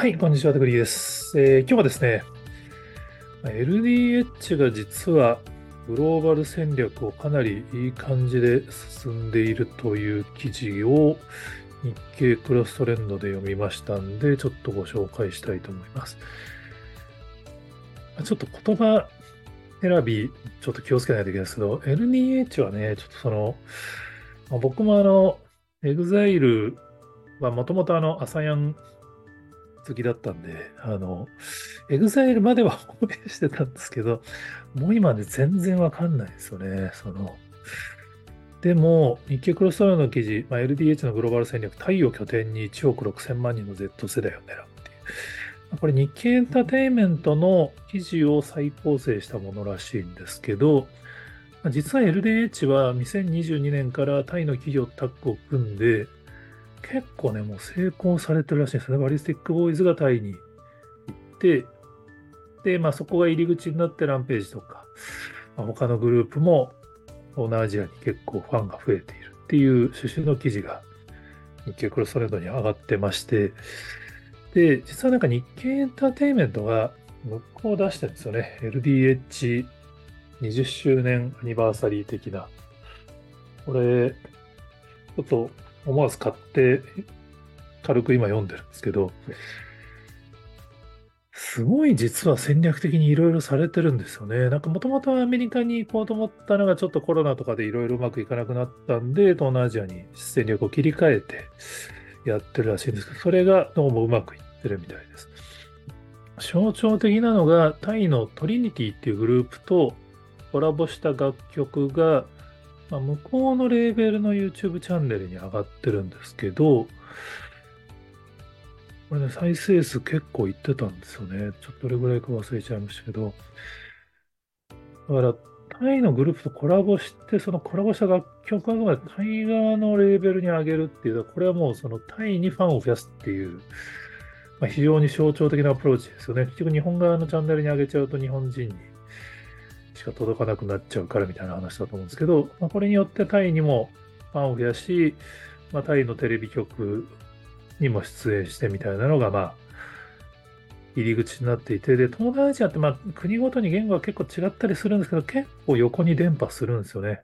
はい、こんにちは、テクリーです。えー、今日はですね、LDH が実はグローバル戦略をかなりいい感じで進んでいるという記事を日経クロストレンドで読みましたんで、ちょっとご紹介したいと思います。ちょっと言葉選び、ちょっと気をつけないといけないですけど、LDH はね、ちょっとその、僕もあの、EXILE はもともとあの、 ASAYAN 好きだったんで、あの、エグザイルまでは応援してたんですけど、もう今ね、全然わかんないですよね。その、でも、日経クロストレンドの記事、まあ、LDH のグローバル戦略、タイを拠点に1億6000万人の Z 世代を狙うっていう。これ日経エンターテインメントの記事を再構成したものらしいんですけど、実は LDH は2022年からタイの企業タッグを組んで、結構ね、もう成功されてるらしいんですね。バリスティックボーイズがタイに行って、で、まあそこが入り口になってランページとか、まあ、他のグループも東南アジアに結構ファンが増えているっていう趣旨の記事が日経クロストレードに上がってまして、で、実はなんか日経エンターテインメントが向こう出してるんですよね。LDH20 周年アニバーサリー的な。これ、ちょっと思わず買って軽く今読んでるんですけど、すごい実は戦略的にいろいろされてるんですよね。なんかもともとアメリカに行こうと思ったのがちょっとコロナとかでいろいろうまくいかなくなったんで、東南アジアに戦略を切り替えてやってるらしいんですけど、それがどうもうまくいってるみたいです。象徴的なのがタイのトリニティっていうグループとコラボした楽曲がまあ、向こうのレーベルの YouTube チャンネルに上がってるんですけど、これね、再生数結構いってたんですよね。ちょっとどれぐらいか忘れちゃいましたけど。だから、タイのグループとコラボして、そのコラボした楽曲をタイ側のレーベルに上げるっていうのは、これはもうそのタイにファンを増やすっていう、まあ、非常に象徴的なアプローチですよね。結局日本側のチャンネルに上げちゃうと日本人にしか届かなくなっちゃうからみたいな話だと思うんですけど、まあ、これによってタイにもファンを増やし、まあ、タイのテレビ局にも出演してみたいなのが、まあ、入り口になっていて、で、東南アジアって、まあ、国ごとに言語が結構違ったりするんですけど、結構横に伝播するんですよね。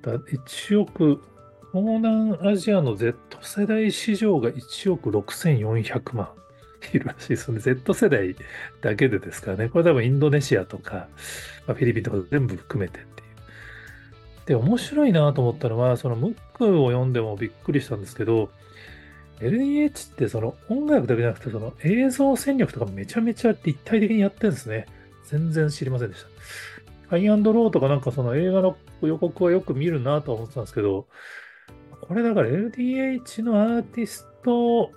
だ1億、東南アジアの Z 世代市場が1億6400万。いるらしいですね。Z 世代だけでですからね。これ多分インドネシアとか、まあ、フィリピンとか全部含めてっていう。で、面白いなと思ったのは、そのムックを読んでもびっくりしたんですけど、LDH ってその音楽だけじゃなくて、その映像戦略とかめちゃめちゃ立体的にやってるんですね。全然知りませんでした。ハイアンドローとかなんかその映画の予告はよく見るなと思ってたんですけど、これだから LDH のアーティスト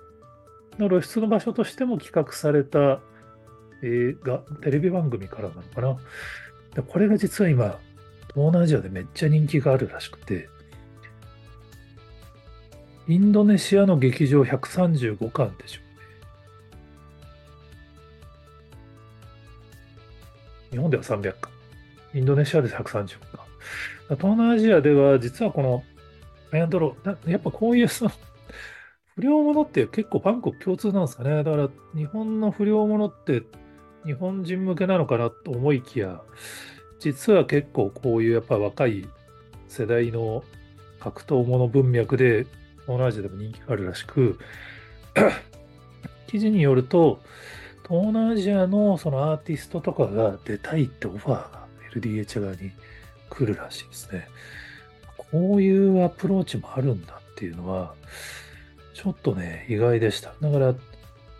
の露出の場所としても企画された映画、テレビ番組からなのかな。これが実は今、東南アジアでめっちゃ人気があるらしくて、インドネシアの劇場135巻でしょうね。日本では300巻。インドネシアで135巻。東南アジアでは実はこのアイアンドロー、やっぱこういうその不良物って結構バンコク共通なんですかね。だから日本の不良物って日本人向けなのかなと思いきや、実は結構こういうやっぱ若い世代の格闘もの文脈で東南アジアでも人気があるらしく、記事によると、東南アジアのそのアーティストとかが出たいってオファーが LDH 側に来るらしいですね。こういうアプローチもあるんだっていうのは、ちょっとね、意外でした。だから、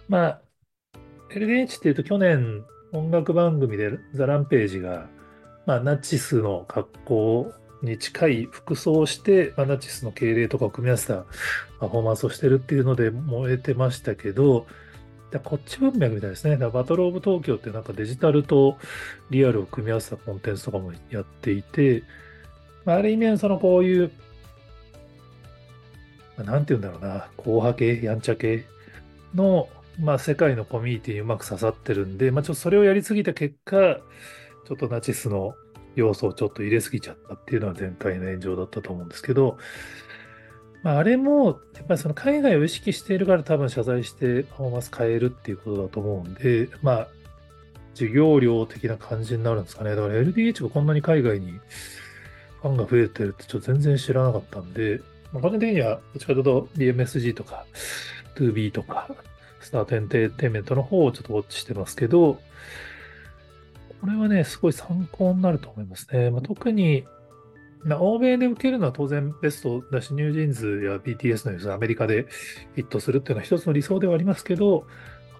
まあ、LDH っていうと去年音楽番組でザ・ランページが、まあ、ナチスの格好に近い服装をして、まあ、ナチスの敬礼とかを組み合わせたパフォーマンスをしてるっていうので燃えてましたけど、こっち文脈みたいですね。だからバトルオブ東京ってなんかデジタルとリアルを組み合わせたコンテンツとかもやっていて、まあ、ある意味そのこういうなんて言うんだろうな、硬派系、やんちゃ系の、まあ、世界のコミュニティにうまく刺さってるんで、まあ、ちょっとそれをやりすぎた結果、ちょっとナチスの要素をちょっと入れすぎちゃったっていうのは前回の炎上だったと思うんですけど、まあ、あれも、やっぱりその海外を意識しているから多分謝罪してパフォーマンス変えるっていうことだと思うんで、まあ、授業料的な感じになるんですかね。だから LDH がこんなに海外にファンが増えてるってちょっと全然知らなかったんで、まあ、個人的にはどっちかというと BMSG とか 2B とかスタートエンテーテイメントの方をちょっとウォッチしてますけど、これはね、すごい参考になると思いますね。まあ、特に、まあ、欧米で受けるのは当然ベストだし、ニュージーンズや BTS のようにアメリカでヒットするっていうのは一つの理想ではありますけど、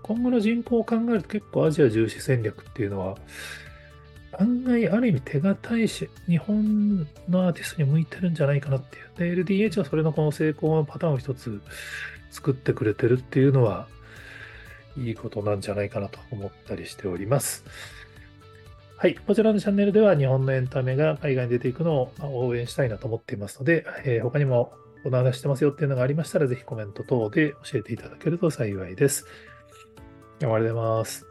今後の人口を考えると結構アジア重視戦略っていうのは、案外ある意味手堅いし、日本のアーティストに向いてるんじゃないかなっていう。で、LDH はそれのこの成功のパターンを一つ作ってくれてるっていうのは、いいことなんじゃないかなと思ったりしております。はい。こちらのチャンネルでは日本のエンタメが海外に出ていくのを応援したいなと思っていますので、えー、他にもこの話してますよっていうのがありましたら、ぜひコメント等で教えていただけると幸いです。終わりでます。